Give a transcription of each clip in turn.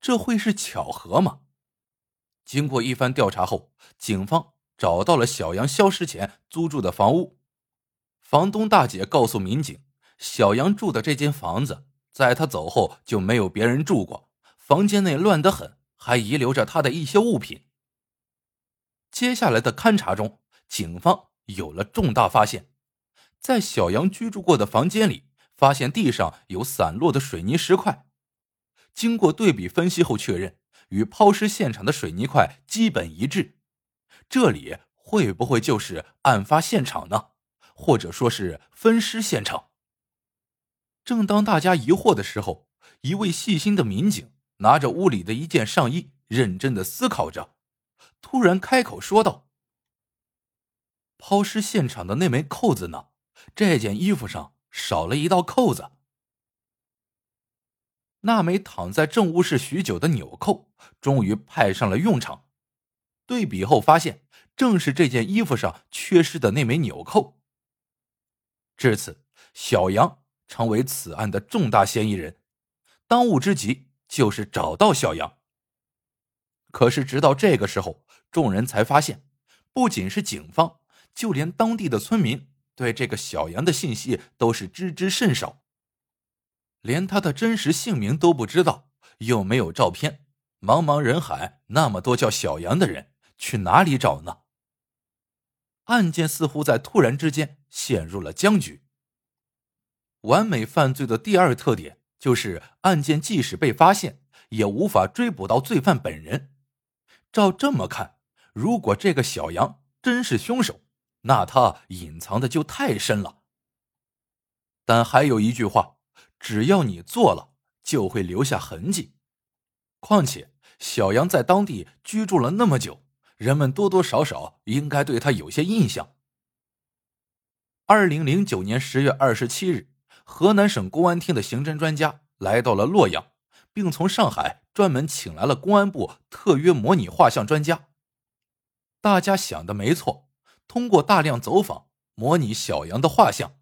这会是巧合吗？经过一番调查后，警方找到了小杨消失前租住的房屋。房东大姐告诉民警，小杨住的这间房子，在他走后就没有别人住过，房间内乱得很，还遗留着他的一些物品。接下来的勘查中，警方有了重大发现，在小杨居住过的房间里，发现地上有散落的水泥石块。经过对比分析后，确认与抛尸现场的水泥块基本一致。这里会不会就是案发现场呢？或者说是分尸现场？正当大家疑惑的时候，一位细心的民警拿着屋里的一件上衣，认真的思考着，突然开口说道：“抛尸现场的那枚扣子呢？这件衣服上少了一道扣子。”那枚躺在政务室许久的纽扣，终于派上了用场。对比后发现，正是这件衣服上缺失的那枚纽扣。至此，小杨成为此案的重大嫌疑人。当务之急就是找到小杨。可是，直到这个时候，众人才发现，不仅是警方，就连当地的村民对这个小杨的信息都是知之甚少。连他的真实姓名都不知道，又没有照片，茫茫人海，那么多叫小杨的人，去哪里找呢？案件似乎在突然之间陷入了僵局。完美犯罪的第二特点就是，案件即使被发现，也无法追捕到罪犯本人。照这么看，如果这个小杨真是凶手，那他隐藏的就太深了。但还有一句话。只要你做了，就会留下痕迹。况且小杨在当地居住了那么久，人们多多少少应该对他有些印象。二零零九年十月二十七日，河南省公安厅的刑侦专家来到了洛阳，并从上海专门请来了公安部特约模拟画像专家。大家想的没错，通过大量走访，模拟小杨的画像。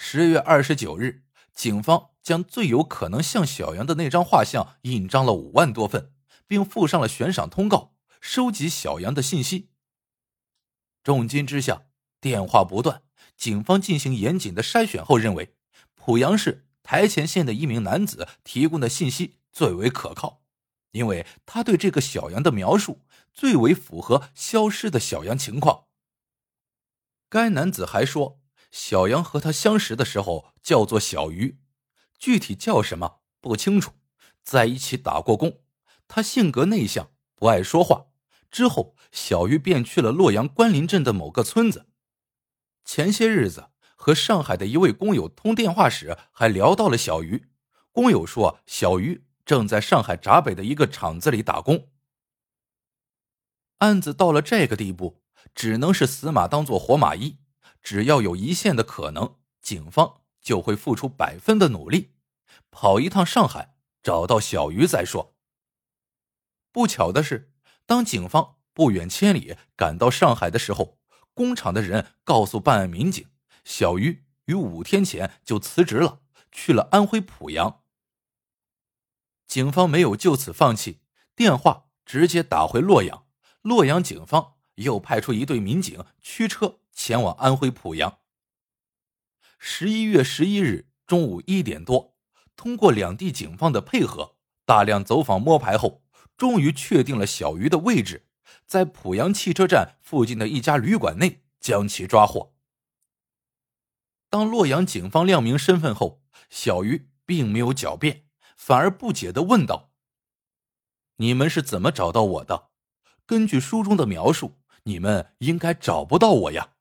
十月二十九日，警方将最有可能像小杨的那张画像印章了五万多份，并附上了悬赏通告，收集小杨的信息。重金之下，电话不断，警方进行严谨的筛选后，认为濮阳市台前县的一名男子提供的信息最为可靠，因为他对这个小杨的描述最为符合消失的小杨情况。该男子还说。小杨和他相识的时候叫做小鱼，具体叫什么不清楚。在一起打过工，他性格内向，不爱说话。之后，小鱼便去了洛阳关林镇的某个村子。前些日子和上海的一位工友通电话时，还聊到了小鱼。工友说，小鱼正在上海闸北的一个厂子里打工。案子到了这个地步，只能是死马当做活马医。只要有一线的可能，警方就会付出百分的努力，跑一趟上海，找到小鱼再说。不巧的是，当警方不远千里赶到上海的时候，工厂的人告诉办案民警，小鱼于五天前就辞职了，去了安徽濮阳。警方没有就此放弃，电话直接打回洛阳，洛阳警方又派出一队民警驱车。前往安徽濮阳。十一月十一日中午一点多，通过两地警方的配合，大量走访摸排后，终于确定了小鱼的位置，在濮阳汽车站附近的一家旅馆内将其抓获。当洛阳警方亮明身份后，小鱼并没有狡辩，反而不解的问道：“你们是怎么找到我的？根据书中的描述，你们应该找不到我呀。”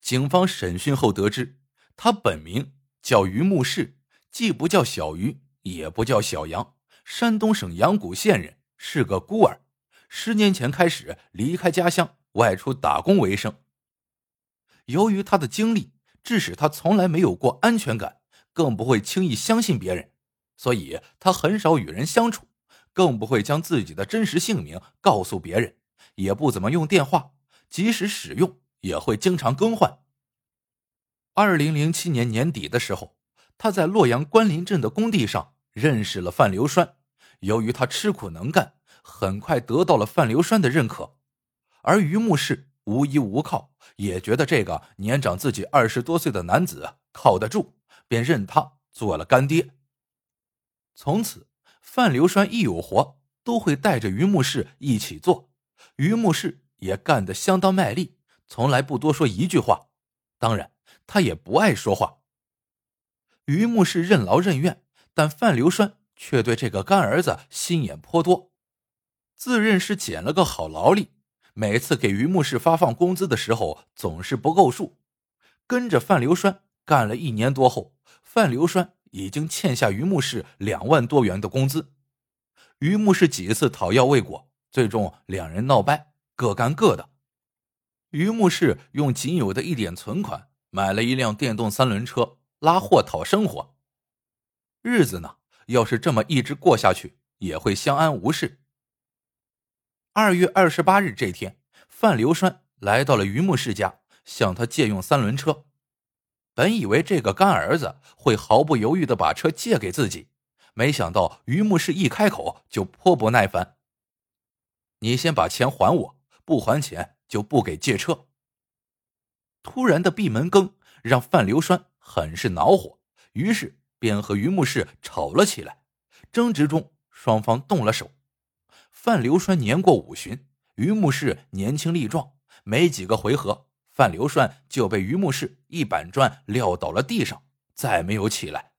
警方审讯后得知，他本名叫于木世，既不叫小鱼，也不叫小杨，山东省阳谷县人，是个孤儿。十年前开始离开家乡，外出打工为生。由于他的经历，致使他从来没有过安全感，更不会轻易相信别人，所以他很少与人相处，更不会将自己的真实姓名告诉别人，也不怎么用电话，即使使用。也会经常更换。二零零七年年底的时候，他在洛阳关林镇的工地上认识了范流栓。由于他吃苦能干，很快得到了范流栓的认可。而于牧氏无依无靠，也觉得这个年长自己二十多岁的男子靠得住，便认他做了干爹。从此，范流栓一有活，都会带着于牧氏一起做。于牧氏也干得相当卖力，从来不多说一句话。当然，他也不爱说话。于牧氏任劳任怨，但范流栓却对这个干儿子心眼颇多，自认是捡了个好劳力。每次给于牧氏发放工资的时候，总是不够数。跟着范流栓干了一年多后，范流栓已经欠下于牧氏两万多元的工资。于牧氏几次讨要未果，最终两人闹掰，各干各的。于牧氏用仅有的一点存款买了一辆电动三轮车。拉货讨生活，日子呢，要是这么一直过下去，也会相安无事。二月二十八日这天，范流栓来到了于牧氏家，向他借用三轮车。本以为这个干儿子会毫不犹豫的把车借给自己，没想到于牧氏一开口就颇不耐烦：“你先把钱还我，不还钱就不给借车。”突然的闭门羹让范流栓。很是恼火，于是便和于牧氏吵了起来。争执中，双方动了手。范流栓年过五旬，于牧氏年轻力壮，没几个回合，范流栓就被于牧氏一板砖撂倒了地上，再没有起来。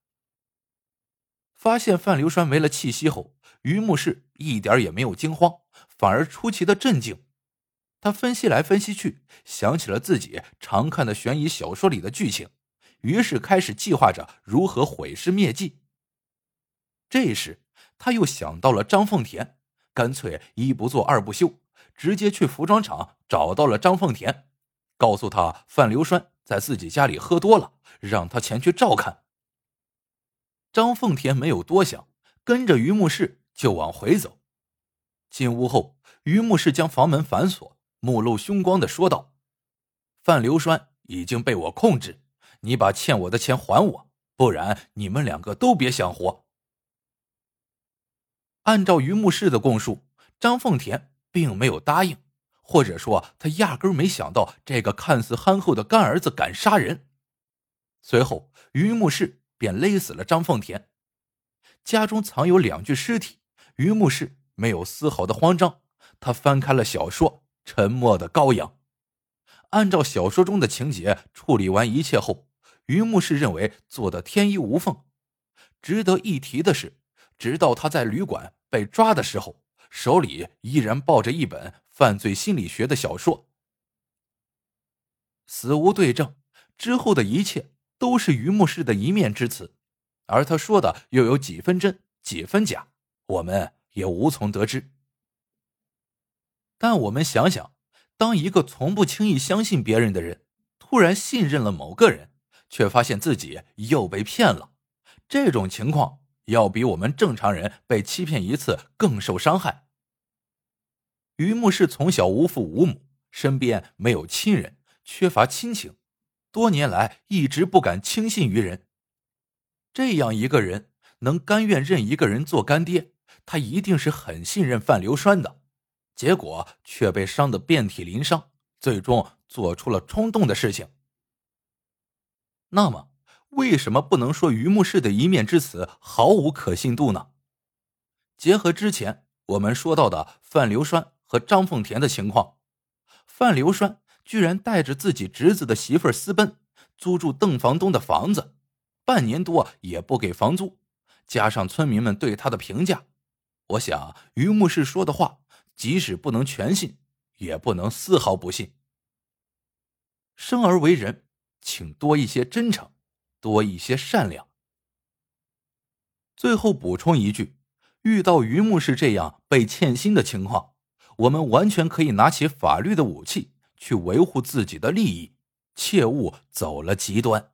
发现范流栓没了气息后，于牧氏一点也没有惊慌，反而出奇的镇静。他分析来分析去，想起了自己常看的悬疑小说里的剧情。于是开始计划着如何毁尸灭迹。这时，他又想到了张凤田，干脆一不做二不休，直接去服装厂找到了张凤田，告诉他范流栓在自己家里喝多了，让他前去照看。张凤田没有多想，跟着于牧氏就往回走。进屋后，于牧氏将房门反锁，目露凶光的说道：“范流栓已经被我控制。”你把欠我的钱还我，不然你们两个都别想活。按照于牧氏的供述，张凤田并没有答应，或者说他压根没想到这个看似憨厚的干儿子敢杀人。随后，于牧氏便勒死了张凤田。家中藏有两具尸体，于牧氏没有丝毫的慌张，他翻开了小说《沉默的羔羊》，按照小说中的情节处理完一切后。于牧氏认为做的天衣无缝。值得一提的是，直到他在旅馆被抓的时候，手里依然抱着一本犯罪心理学的小说。死无对证，之后的一切都是于牧氏的一面之词，而他说的又有几分真几分假，我们也无从得知。但我们想想，当一个从不轻易相信别人的人，突然信任了某个人。却发现自己又被骗了，这种情况要比我们正常人被欺骗一次更受伤害。于牧是从小无父无母，身边没有亲人，缺乏亲情，多年来一直不敢轻信于人。这样一个人能甘愿认一个人做干爹，他一定是很信任范流栓的，结果却被伤得遍体鳞伤，最终做出了冲动的事情。那么，为什么不能说于牧氏的一面之词毫无可信度呢？结合之前我们说到的范流栓和张凤田的情况，范流栓居然带着自己侄子的媳妇私奔，租住邓房东的房子，半年多也不给房租，加上村民们对他的评价，我想于牧氏说的话，即使不能全信，也不能丝毫不信。生而为人。请多一些真诚，多一些善良。最后补充一句：遇到于木是这样被欠薪的情况，我们完全可以拿起法律的武器去维护自己的利益，切勿走了极端。